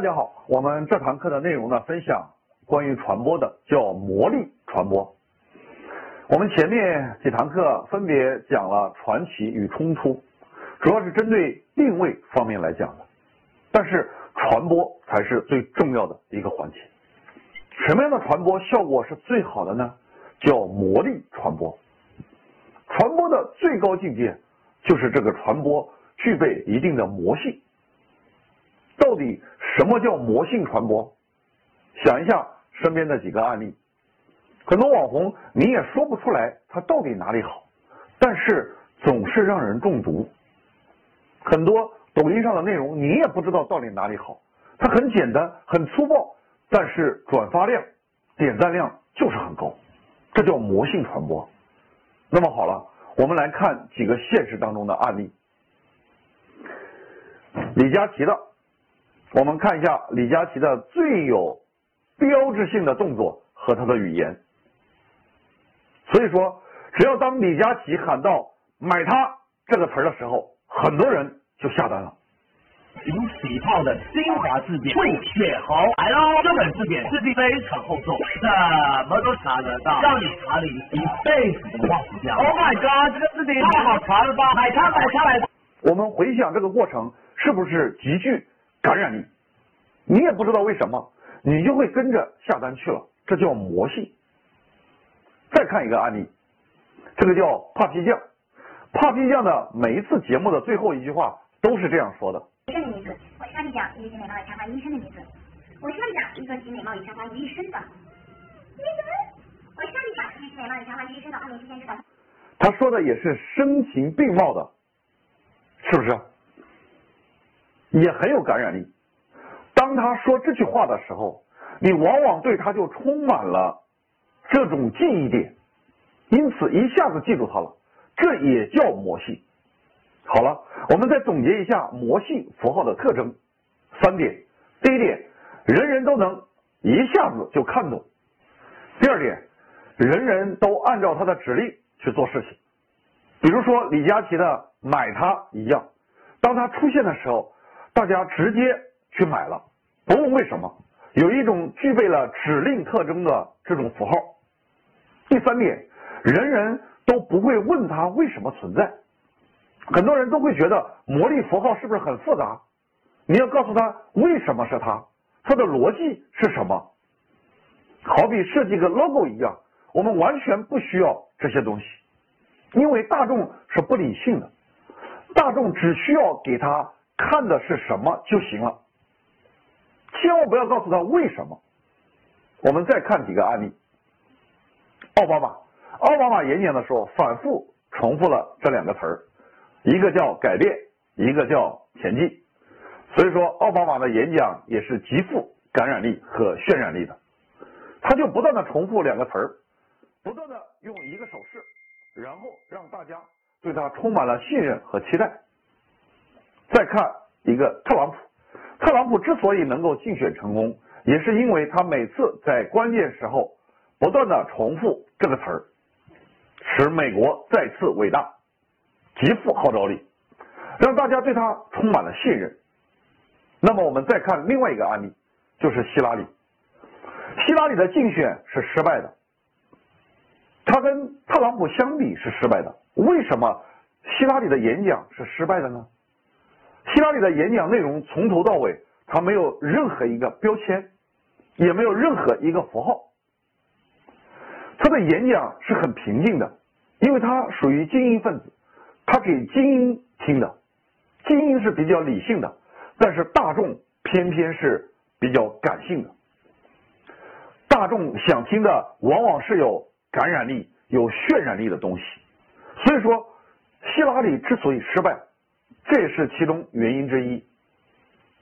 大家好，我们这堂课的内容呢，分享关于传播的，叫魔力传播。我们前面几堂课分别讲了传奇与冲突，主要是针对定位方面来讲的，但是传播才是最重要的一个环节。什么样的传播效果是最好的呢？叫魔力传播。传播的最高境界就是这个传播具备一定的魔性。到底什么叫魔性传播？想一下身边的几个案例，很多网红你也说不出来他到底哪里好，但是总是让人中毒。很多抖音上的内容你也不知道到底哪里好，它很简单很粗暴，但是转发量、点赞量就是很高，这叫魔性传播。那么好了，我们来看几个现实当中的案例。李佳琦的。我们看一下李佳琦的最有标志性的动作和他的语言。所以说，只要当李佳琦喊到“买它”这个词儿的时候，很多人就下单了。有喜泡的新华字典，会血红来喽！这本字典质地非常厚重，什么都查得到，让你查理一辈子都忘不掉。Oh my god，这个字典太好查了吧！买它，买它，买它！我们回想这个过程，是不是极具？感染力，你也不知道为什么，你就会跟着下单去了，这叫魔性。再看一个案例，这个叫帕皮酱，帕皮酱的每一次节目的最后一句话都是这样说的：一个名字，我是帕皮酱，一个集美貌与才华的名字。我是帕皮酱，一个集美貌与才华于一身的。我是帕皮酱，一个集美貌与才华于一身的二年之前之短。他说的也是声情并茂的，是不是？也很有感染力。当他说这句话的时候，你往往对他就充满了这种记忆点，因此一下子记住他了。这也叫魔性。好了，我们再总结一下魔性符号的特征，三点：第一点，人人都能一下子就看懂；第二点，人人都按照他的指令去做事情。比如说李佳琦的“买它”一样，当他出现的时候。大家直接去买了，不问为什么，有一种具备了指令特征的这种符号。第三点，人人都不会问他为什么存在，很多人都会觉得魔力符号是不是很复杂？你要告诉他为什么是它，它的逻辑是什么？好比设计个 logo 一样，我们完全不需要这些东西，因为大众是不理性的，大众只需要给他。看的是什么就行了，千万不要告诉他为什么。我们再看几个案例。奥巴马，奥巴马演讲的时候反复重复了这两个词儿，一个叫改变，一个叫前进。所以说，奥巴马的演讲也是极富感染力和渲染力的。他就不断的重复两个词儿，不断的用一个手势，然后让大家对他充满了信任和期待。再看一个特朗普，特朗普之所以能够竞选成功，也是因为他每次在关键时候不断的重复这个词儿，使美国再次伟大，极富号召力，让大家对他充满了信任。那么我们再看另外一个案例，就是希拉里，希拉里的竞选是失败的，他跟特朗普相比是失败的。为什么希拉里的演讲是失败的呢？希拉里的演讲内容从头到尾，他没有任何一个标签，也没有任何一个符号。他的演讲是很平静的，因为他属于精英分子，他给精英听的，精英是比较理性的，但是大众偏偏是比较感性的。大众想听的往往是有感染力、有渲染力的东西，所以说希拉里之所以失败。这也是其中原因之一。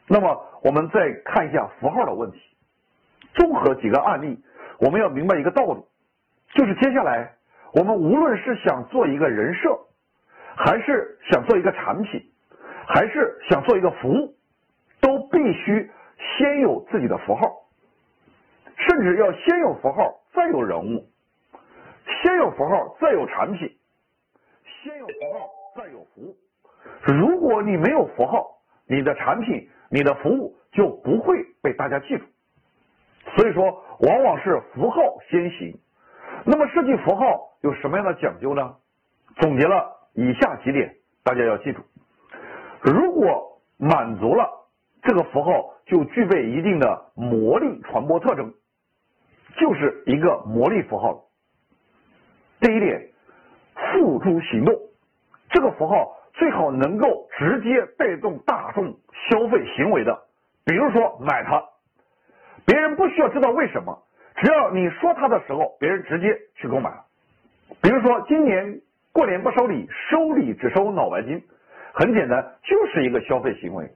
那么，我们再看一下符号的问题。综合几个案例，我们要明白一个道理，就是接下来我们无论是想做一个人设，还是想做一个产品，还是想做一个服务，都必须先有自己的符号，甚至要先有符号，再有人物；先有符号，再有产品；先有符号，再有服务。如果你没有符号，你的产品你的服务就不会被大家记住。所以说，往往是符号先行。那么设计符号有什么样的讲究呢？总结了以下几点，大家要记住。如果满足了这个符号，就具备一定的魔力传播特征，就是一个魔力符号。第一点，付诸行动，这个符号最好能够直接带动大众消费行为的，比如说买它，别人不需要知道为什么，只要你说它的时候，别人直接去购买了。比如说今年过年不收礼，收礼只收脑白金，很简单，就是一个消费行为。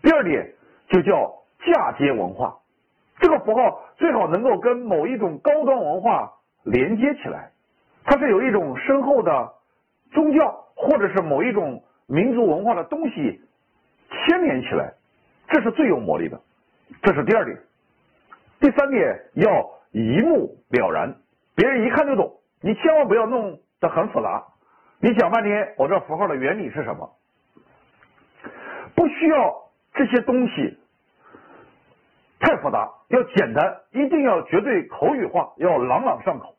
第二点就叫嫁接文化，这个符号最好能够跟某一种高端文化连接起来，它是有一种深厚的宗教或者是某一种民族文化的东西牵连起来，这是最有魔力的。这是第二点。第三点要一目了然，别人一看就懂，你千万不要弄得很复杂。你讲半天，我这符号的原理是什么？不需要。这些东西太复杂，要简单，一定要绝对口语化，要朗朗上口，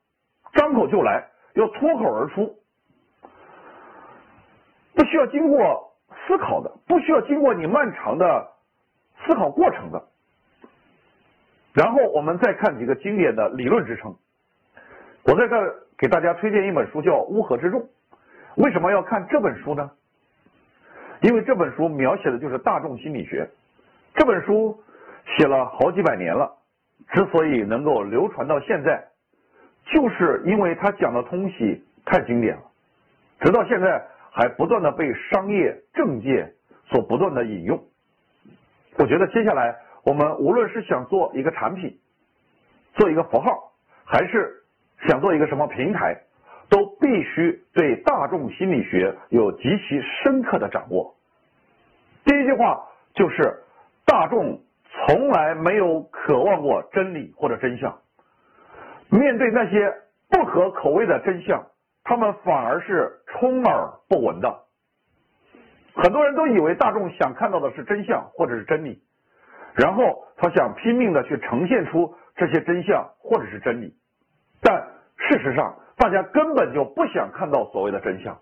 张口就来，要脱口而出，不需要经过思考的，不需要经过你漫长的思考过程的。然后我们再看几个经典的理论支撑。我在这给大家推荐一本书，叫《乌合之众》。为什么要看这本书呢？因为这本书描写的就是大众心理学，这本书写了好几百年了，之所以能够流传到现在，就是因为它讲的东西太经典了，直到现在还不断的被商业政界所不断的引用。我觉得接下来我们无论是想做一个产品，做一个符号，还是想做一个什么平台。都必须对大众心理学有极其深刻的掌握。第一句话就是：大众从来没有渴望过真理或者真相。面对那些不合口味的真相，他们反而是充耳不闻的。很多人都以为大众想看到的是真相或者是真理，然后他想拼命的去呈现出这些真相或者是真理，但事实上。大家根本就不想看到所谓的真相，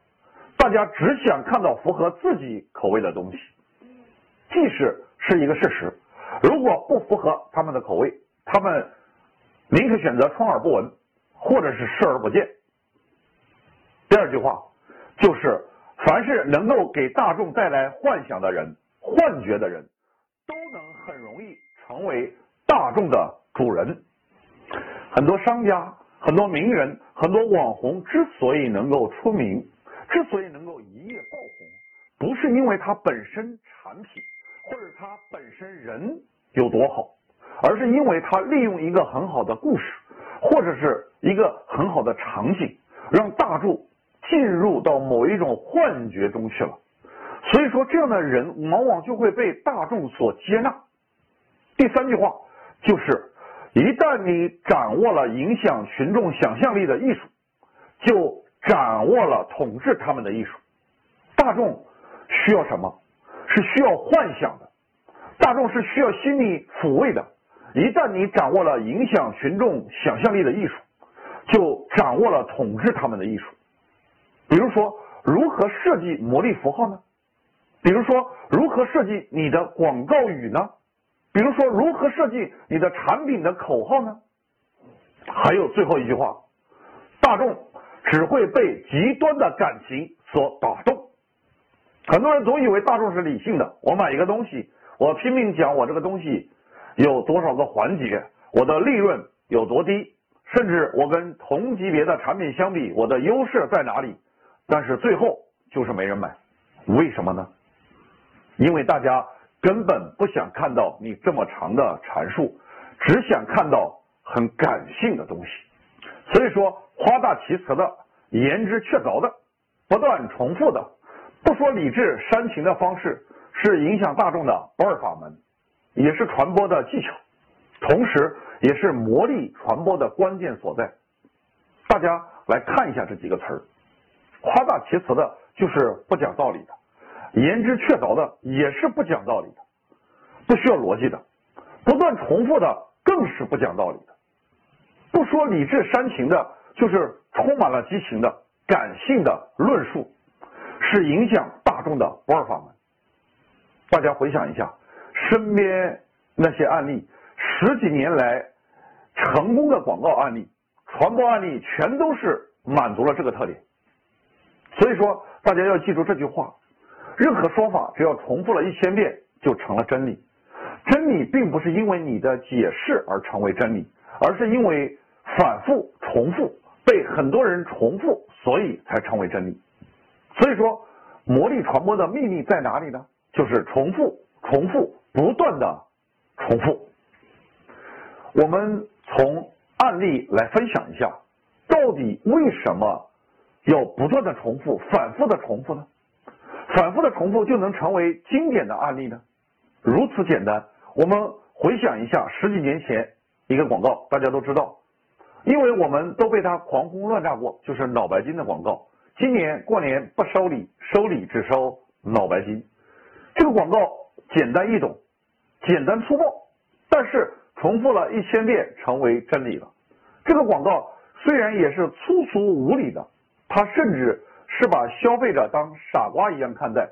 大家只想看到符合自己口味的东西，即使是一个事实，如果不符合他们的口味，他们宁可选择充耳不闻，或者是视而不见。第二句话就是，凡是能够给大众带来幻想的人、幻觉的人，都能很容易成为大众的主人。很多商家。很多名人、很多网红之所以能够出名，之所以能够一夜爆红，不是因为他本身产品或者他本身人有多好，而是因为他利用一个很好的故事，或者是一个很好的场景，让大众进入到某一种幻觉中去了。所以说，这样的人往往就会被大众所接纳。第三句话就是。一旦你掌握了影响群众想象力的艺术，就掌握了统治他们的艺术。大众需要什么？是需要幻想的。大众是需要心理抚慰的。一旦你掌握了影响群众想象力的艺术，就掌握了统治他们的艺术。比如说，如何设计魔力符号呢？比如说，如何设计你的广告语呢？比如说，如何设计你的产品的口号呢？还有最后一句话，大众只会被极端的感情所打动。很多人总以为大众是理性的，我买一个东西，我拼命讲我这个东西有多少个环节，我的利润有多低，甚至我跟同级别的产品相比，我的优势在哪里？但是最后就是没人买，为什么呢？因为大家。根本不想看到你这么长的阐述，只想看到很感性的东西。所以说，夸大其词的、言之确凿的、不断重复的、不说理智煽情的方式，是影响大众的不二法门，也是传播的技巧，同时也是魔力传播的关键所在。大家来看一下这几个词儿，夸大其词的，就是不讲道理的。言之确凿的也是不讲道理的，不需要逻辑的，不断重复的更是不讲道理的。不说理智煽情的，就是充满了激情的感性的论述，是影响大众的不二法门。大家回想一下，身边那些案例，十几年来成功的广告案例、传播案例，全都是满足了这个特点。所以说，大家要记住这句话：任何说法只要重复了一千遍，就成了真理。真理并不是因为你的解释而成为真理，而是因为反复重复被很多人重复，所以才成为真理。所以说，魔力传播的秘密在哪里呢？就是重复、重复、不断的重复。我们从案例来分享一下，到底为什么要不断的重复、反复的重复呢？反复的重复就能成为经典的案例呢？如此简单。我们回想一下十几年前一个广告，大家都知道，因为我们都被它狂轰乱炸过，就是脑白金的广告。今年过年不收礼，收礼只收脑白金。这个广告简单易懂，简单粗暴，但是重复了一千遍成为真理了。这个广告虽然也是粗俗无礼的，他甚至是把消费者当傻瓜一样看待，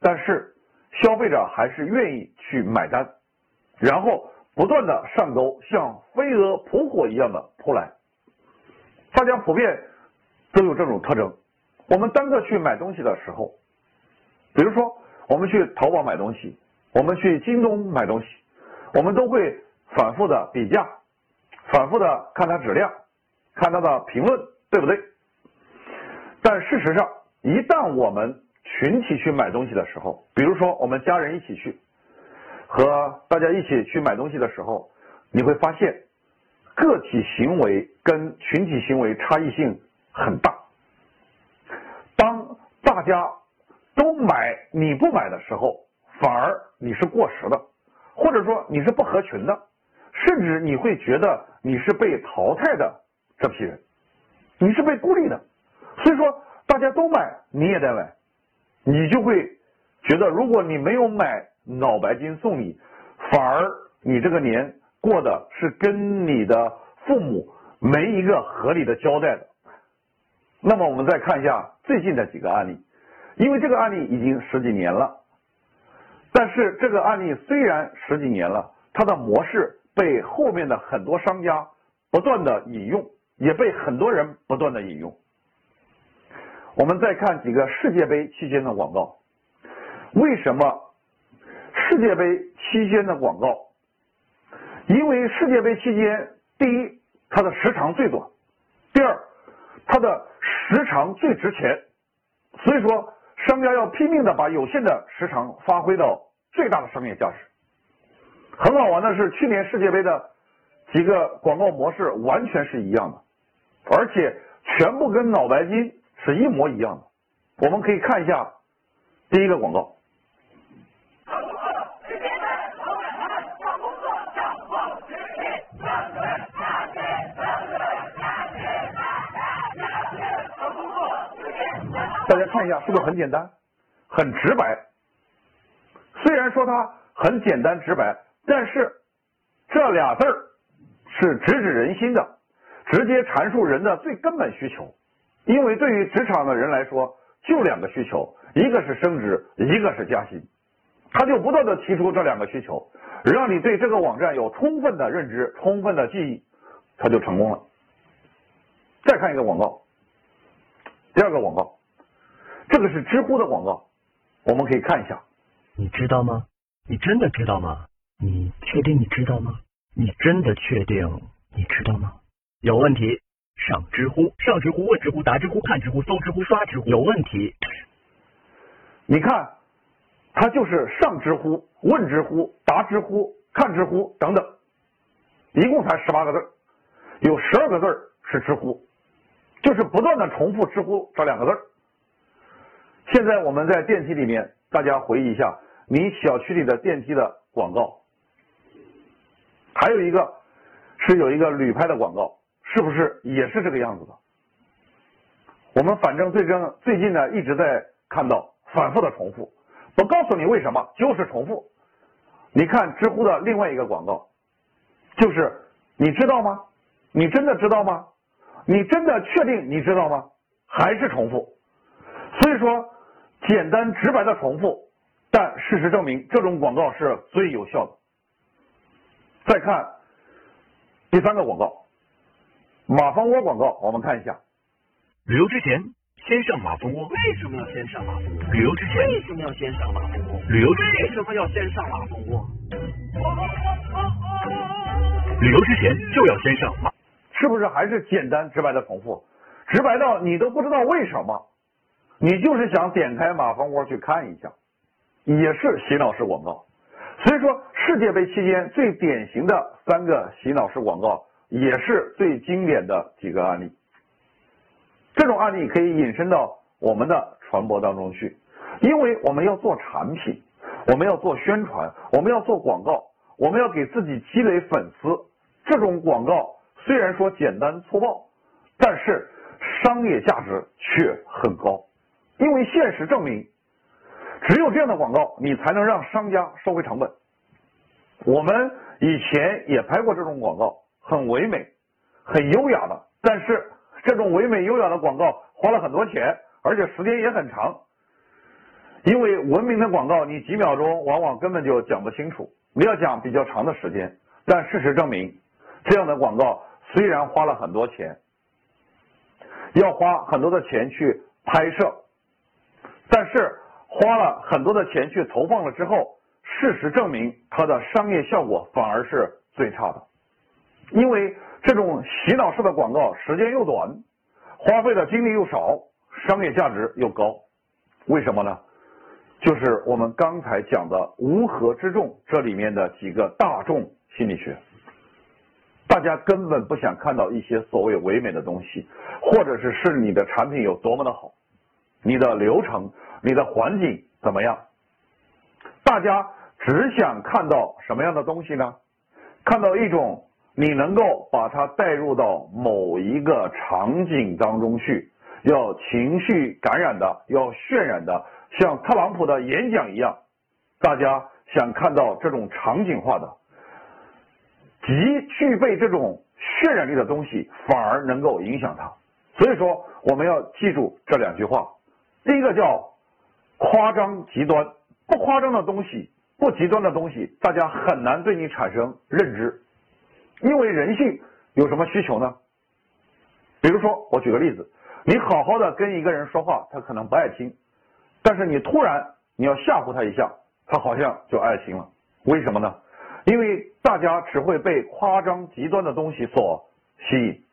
但是消费者还是愿意去买单，然后不断的上钩，像飞蛾扑火一样的扑来。大家普遍都有这种特征。我们单个去买东西的时候，比如说。我们去淘宝买东西，我们去京东买东西，我们都会反复的比价，反复的看它质量，看它的评论，对不对？但事实上，一旦我们群体去买东西的时候，比如说我们家人一起去，和大家一起去买东西的时候，你会发现个体行为跟群体行为差异性很大。当大家都买你不买的时候，反而你是过时的，或者说你是不合群的，甚至你会觉得你是被淘汰的这批人，你是被孤立的。所以说，大家都买你也得买，你就会觉得如果你没有买脑白金送你，反而你这个年过的是跟你的父母没一个合理的交代的。那么我们再看一下最近的几个案例。因为这个案例已经十几年了，但是这个案例虽然十几年了，它的模式被后面的很多商家不断的引用，也被很多人不断的引用。我们再看几个世界杯期间的广告，为什么世界杯期间的广告？因为世界杯期间，第一，它的时长最短；第二，它的时长最值钱。所以说。商家要拼命的把有限的时长发挥到最大的商业价值。很好玩的是，去年世界杯的几个广告模式完全是一样的，而且全部跟脑白金是一模一样的。我们可以看一下第一个广告。大家看一下，是不是很简单、很直白？虽然说它很简单直白，但是这俩字儿是直指人心的，直接阐述人的最根本需求。因为对于职场的人来说，就两个需求，一个是升职，一个是加薪。他就不断的提出这两个需求，让你对这个网站有充分的认知、充分的记忆，他就成功了。再看一个广告，第二个广告。这个是知乎的广告，我们可以看一下。你知道吗？你真的知道吗？你确定你知道吗？你真的确定你知道吗？有问题上知乎，上知乎，问知乎，答知乎，看知乎，搜知乎，刷知乎。有问题？你看，它就是上知乎，问知乎，答知乎，看知乎等等，一共才十八个字有十二个字是知乎，就是不断的重复知乎这两个字现在我们在电梯里面，大家回忆一下，你小区里的电梯的广告，还有一个是有一个旅拍的广告，是不是也是这个样子的？我们反正最近最近呢一直在看到反复的重复，我告诉你为什么，就是重复。你看知乎的另外一个广告，就是你知道吗？你真的知道吗？你真的确定你知道吗？还是重复？所以说，简单直白的重复，但事实证明这种广告是最有效的。再看第三个广告，马蜂窝广告，我们看一下。旅游之前先上马蜂窝，为什么要先上马蜂窝？旅游之前为什么要先上马蜂窝？旅游之前为什么要先上马蜂窝？旅游之前就要先上马，是不是还是简单直白的重复？直白到你都不知道为什么，你就是想点开马蜂窝去看一下，也是洗脑式广告。所以说，世界杯期间最典型的三个洗脑式广告，也是最经典的几个案例。这种案例可以引申到我们的传播当中去，因为我们要做产品，我们要做宣传，我们要做广告，我们要给自己积累粉丝。这种广告虽然说简单粗暴，但是商业价值却很高，因为现实证明，只有这样的广告，你才能让商家收回成本。我们以前也拍过这种广告，很唯美、很优雅的，但是。这种唯美优雅的广告花了很多钱，而且时间也很长。因为文明的广告，你几秒钟往往根本就讲不清楚，你要讲比较长的时间。但事实证明，这样的广告虽然花了很多钱，要花很多的钱去拍摄，但是花了很多的钱去投放了之后，事实证明它的商业效果反而是最差的，因为。这种洗脑式的广告时间又短，花费的精力又少，商业价值又高，为什么呢？就是我们刚才讲的乌合之众这里面的几个大众心理学，大家根本不想看到一些所谓唯美的东西，或者是是你的产品有多么的好，你的流程、你的环境怎么样？大家只想看到什么样的东西呢？看到一种。你能够把它带入到某一个场景当中去，要情绪感染的，要渲染的，像特朗普的演讲一样，大家想看到这种场景化的，极具备这种渲染力的东西，反而能够影响它。所以说，我们要记住这两句话：第一个叫夸张极端，不夸张的东西，不极端的东西，大家很难对你产生认知。因为人性有什么需求呢？比如说，我举个例子，你好好的跟一个人说话，他可能不爱听，但是你突然你要吓唬他一下，他好像就爱听了。为什么呢？因为大家只会被夸张极端的东西所吸引，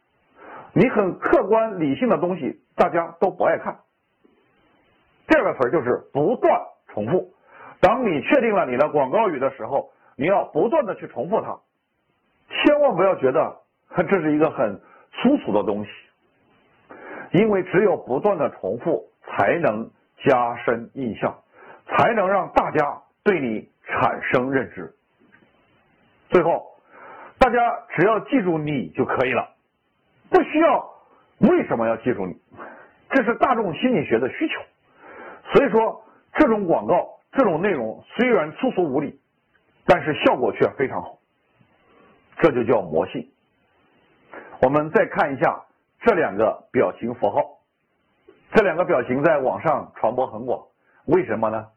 你很客观理性的东西，大家都不爱看。第二个词就是不断重复。当你确定了你的广告语的时候，你要不断的去重复它。千万不要觉得这是一个很粗俗的东西，因为只有不断的重复，才能加深印象，才能让大家对你产生认知。最后，大家只要记住你就可以了，不需要为什么要记住你，这是大众心理学的需求。所以说，这种广告、这种内容虽然粗俗无礼，但是效果却非常好。这就叫魔性。我们再看一下这两个表情符号，这两个表情在网上传播很广，为什么呢？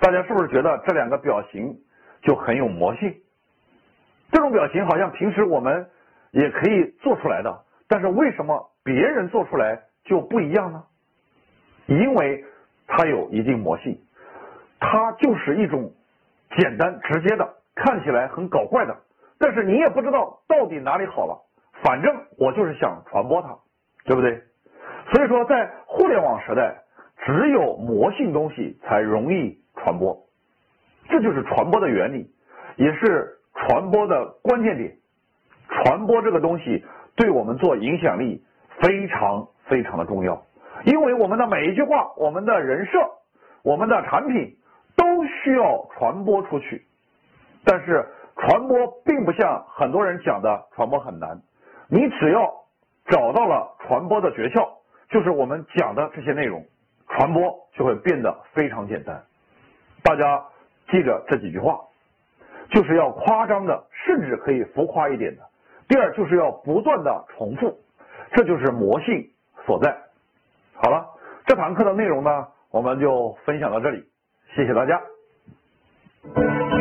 大家是不是觉得这两个表情就很有魔性？这种表情好像平时我们也可以做出来的，但是为什么别人做出来就不一样呢？因为它有一定魔性，它就是一种简单直接的，看起来很搞怪的。但是你也不知道到底哪里好了，反正我就是想传播它，对不对？所以说，在互联网时代，只有魔性东西才容易传播，这就是传播的原理，也是传播的关键点。传播这个东西对我们做影响力非常非常的重要，因为我们的每一句话、我们的人设、我们的产品都需要传播出去，但是。传播并不像很多人讲的传播很难，你只要找到了传播的诀窍，就是我们讲的这些内容，传播就会变得非常简单。大家记着这几句话。就是要夸张的，甚至可以浮夸一点的；第二，就是要不断的重复，这就是魔性所在。好了，这堂课的内容呢，我们就分享到这里，谢谢大家。